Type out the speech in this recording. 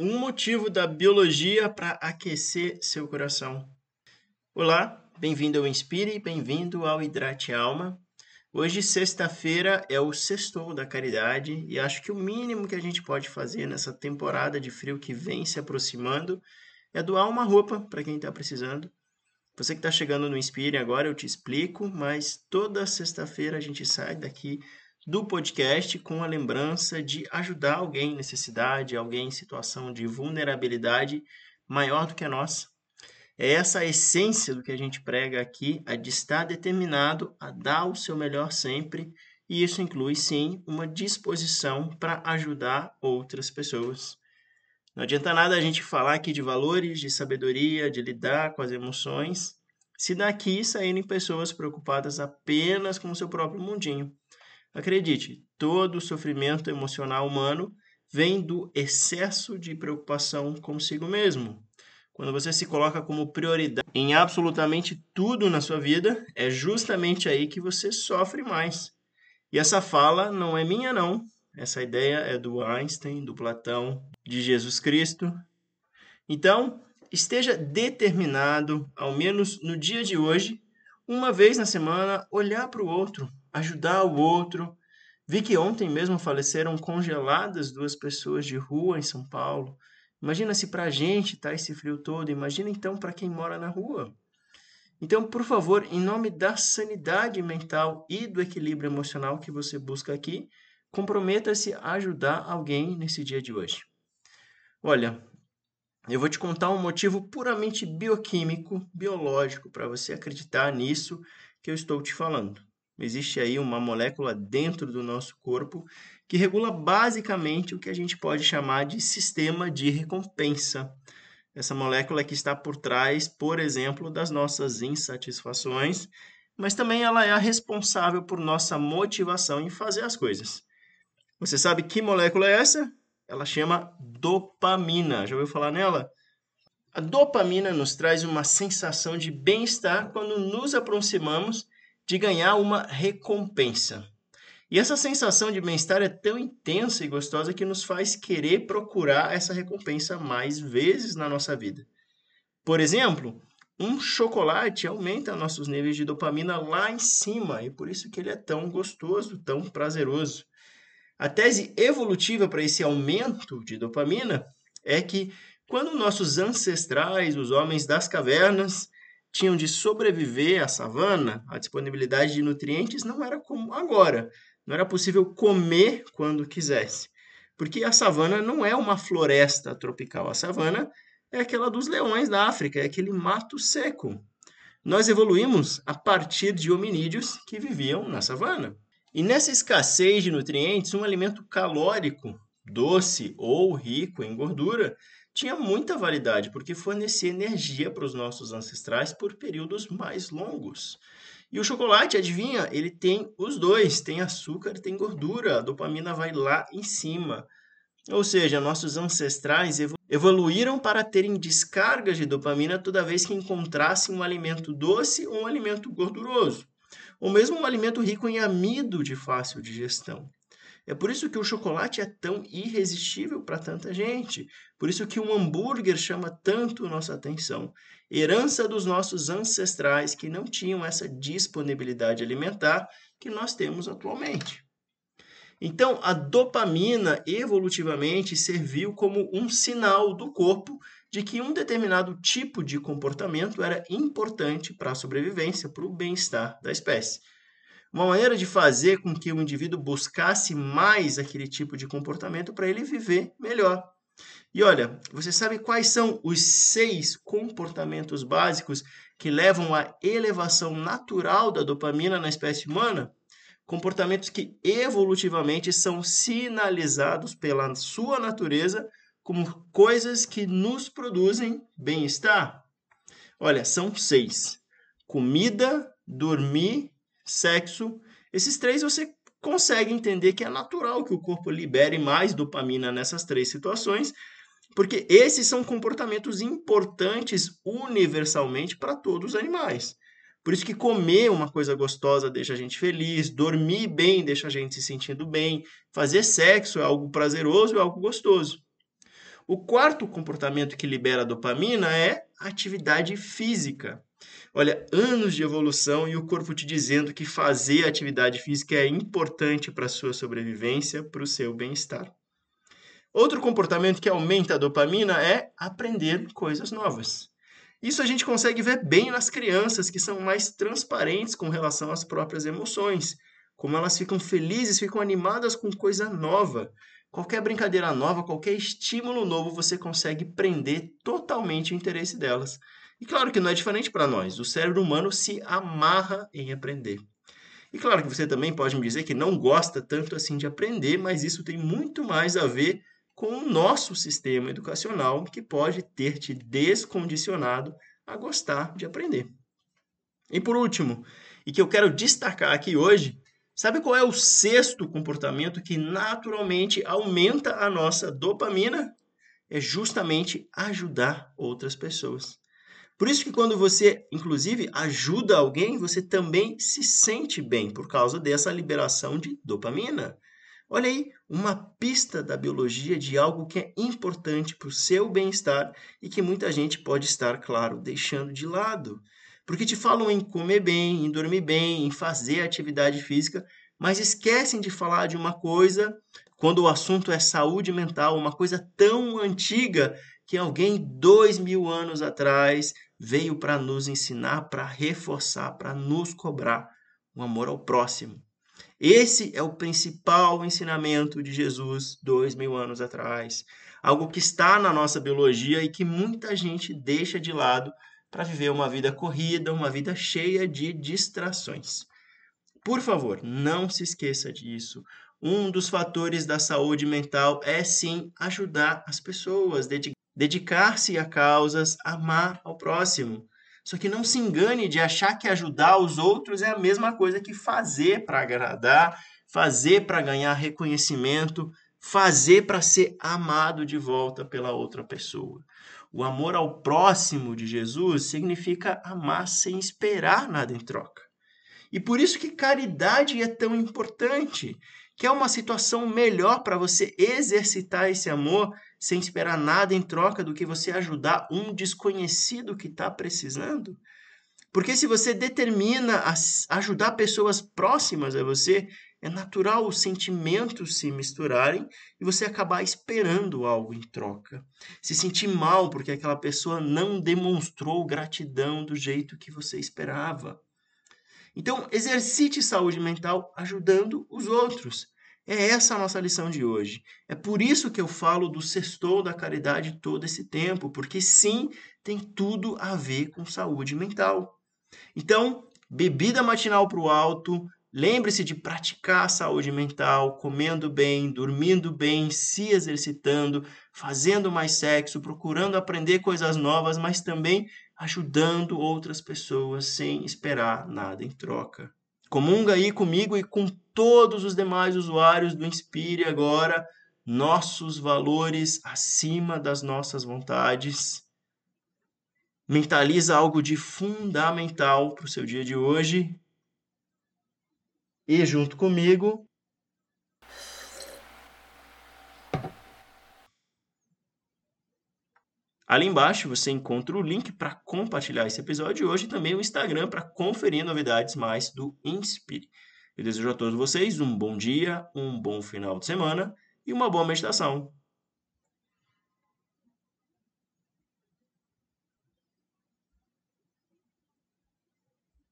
Um motivo da biologia para aquecer seu coração. Olá, bem-vindo ao Inspire, bem-vindo ao Hidrate Alma. Hoje, sexta-feira, é o sextou da caridade e acho que o mínimo que a gente pode fazer nessa temporada de frio que vem se aproximando é doar uma roupa para quem está precisando. Você que está chegando no Inspire agora, eu te explico, mas toda sexta-feira a gente sai daqui do podcast com a lembrança de ajudar alguém em necessidade, alguém em situação de vulnerabilidade maior do que a nossa. É essa a essência do que a gente prega aqui, a de estar determinado a dar o seu melhor sempre, e isso inclui sim uma disposição para ajudar outras pessoas. Não adianta nada a gente falar aqui de valores, de sabedoria, de lidar com as emoções, se daqui saírem pessoas preocupadas apenas com o seu próprio mundinho. Acredite, todo sofrimento emocional humano vem do excesso de preocupação consigo mesmo. Quando você se coloca como prioridade em absolutamente tudo na sua vida, é justamente aí que você sofre mais. E essa fala não é minha, não. Essa ideia é do Einstein, do Platão, de Jesus Cristo. Então, esteja determinado, ao menos no dia de hoje, uma vez na semana, olhar para o outro, ajudar o outro. Vi que ontem mesmo faleceram congeladas duas pessoas de rua em São Paulo. Imagina se para a gente tá esse frio todo, imagina então para quem mora na rua. Então, por favor, em nome da sanidade mental e do equilíbrio emocional que você busca aqui, comprometa-se a ajudar alguém nesse dia de hoje. Olha, eu vou te contar um motivo puramente bioquímico, biológico, para você acreditar nisso que eu estou te falando. Existe aí uma molécula dentro do nosso corpo que regula basicamente o que a gente pode chamar de sistema de recompensa. Essa molécula que está por trás, por exemplo, das nossas insatisfações, mas também ela é a responsável por nossa motivação em fazer as coisas. Você sabe que molécula é essa? Ela chama dopamina. Já ouviu falar nela? A dopamina nos traz uma sensação de bem-estar quando nos aproximamos de ganhar uma recompensa. E essa sensação de bem-estar é tão intensa e gostosa que nos faz querer procurar essa recompensa mais vezes na nossa vida. Por exemplo, um chocolate aumenta nossos níveis de dopamina lá em cima e por isso que ele é tão gostoso, tão prazeroso. A tese evolutiva para esse aumento de dopamina é que quando nossos ancestrais, os homens das cavernas, tinham de sobreviver à savana, a disponibilidade de nutrientes não era como agora. Não era possível comer quando quisesse. Porque a savana não é uma floresta tropical. A savana é aquela dos leões da África, é aquele mato seco. Nós evoluímos a partir de hominídeos que viviam na savana. E nessa escassez de nutrientes, um alimento calórico, doce ou rico em gordura, tinha muita validade, porque fornecia energia para os nossos ancestrais por períodos mais longos. E o chocolate, adivinha? Ele tem os dois, tem açúcar e tem gordura. A dopamina vai lá em cima. Ou seja, nossos ancestrais evoluíram para terem descargas de dopamina toda vez que encontrassem um alimento doce ou um alimento gorduroso, ou mesmo um alimento rico em amido de fácil digestão. É por isso que o chocolate é tão irresistível para tanta gente. Por isso que um hambúrguer chama tanto nossa atenção. Herança dos nossos ancestrais que não tinham essa disponibilidade alimentar que nós temos atualmente. Então, a dopamina evolutivamente serviu como um sinal do corpo de que um determinado tipo de comportamento era importante para a sobrevivência, para o bem-estar da espécie uma maneira de fazer com que o indivíduo buscasse mais aquele tipo de comportamento para ele viver melhor. E olha, você sabe quais são os seis comportamentos básicos que levam à elevação natural da dopamina na espécie humana? Comportamentos que evolutivamente são sinalizados pela sua natureza como coisas que nos produzem bem-estar. Olha, são seis: comida, dormir, sexo. Esses três você consegue entender que é natural que o corpo libere mais dopamina nessas três situações, porque esses são comportamentos importantes universalmente para todos os animais. Por isso que comer uma coisa gostosa deixa a gente feliz, dormir bem deixa a gente se sentindo bem, fazer sexo é algo prazeroso, é algo gostoso. O quarto comportamento que libera dopamina é atividade física. Olha, anos de evolução e o corpo te dizendo que fazer atividade física é importante para a sua sobrevivência, para o seu bem-estar. Outro comportamento que aumenta a dopamina é aprender coisas novas. Isso a gente consegue ver bem nas crianças que são mais transparentes com relação às próprias emoções, como elas ficam felizes, ficam animadas com coisa nova. Qualquer brincadeira nova, qualquer estímulo novo, você consegue prender totalmente o interesse delas. E claro que não é diferente para nós. O cérebro humano se amarra em aprender. E claro que você também pode me dizer que não gosta tanto assim de aprender, mas isso tem muito mais a ver com o nosso sistema educacional que pode ter te descondicionado a gostar de aprender. E por último, e que eu quero destacar aqui hoje, sabe qual é o sexto comportamento que naturalmente aumenta a nossa dopamina? É justamente ajudar outras pessoas. Por isso que quando você, inclusive, ajuda alguém, você também se sente bem por causa dessa liberação de dopamina. Olha aí, uma pista da biologia de algo que é importante para o seu bem-estar e que muita gente pode estar, claro, deixando de lado. Porque te falam em comer bem, em dormir bem, em fazer atividade física, mas esquecem de falar de uma coisa quando o assunto é saúde mental, uma coisa tão antiga que alguém dois mil anos atrás veio para nos ensinar, para reforçar, para nos cobrar o amor ao próximo. Esse é o principal ensinamento de Jesus dois mil anos atrás. Algo que está na nossa biologia e que muita gente deixa de lado para viver uma vida corrida, uma vida cheia de distrações. Por favor, não se esqueça disso. Um dos fatores da saúde mental é sim ajudar as pessoas, dedicar-se a causas, amar ao próximo. Só que não se engane de achar que ajudar os outros é a mesma coisa que fazer para agradar, fazer para ganhar reconhecimento, fazer para ser amado de volta pela outra pessoa. O amor ao próximo de Jesus significa amar sem esperar nada em troca. E por isso que caridade é tão importante, que é uma situação melhor para você exercitar esse amor sem esperar nada em troca do que você ajudar um desconhecido que está precisando? Porque se você determina ajudar pessoas próximas a você, é natural os sentimentos se misturarem e você acabar esperando algo em troca. Se sentir mal porque aquela pessoa não demonstrou gratidão do jeito que você esperava. Então, exercite saúde mental ajudando os outros. É essa a nossa lição de hoje. É por isso que eu falo do sextou da caridade todo esse tempo, porque sim, tem tudo a ver com saúde mental. Então, bebida matinal para o alto, lembre-se de praticar a saúde mental, comendo bem, dormindo bem, se exercitando, fazendo mais sexo, procurando aprender coisas novas, mas também ajudando outras pessoas sem esperar nada em troca. Comunga aí comigo e com todos os demais usuários do Inspire agora nossos valores acima das nossas vontades. Mentaliza algo de fundamental para o seu dia de hoje. E junto comigo, Ali embaixo você encontra o link para compartilhar esse episódio de hoje e também o Instagram para conferir novidades mais do Inspire. Eu desejo a todos vocês um bom dia, um bom final de semana e uma boa meditação.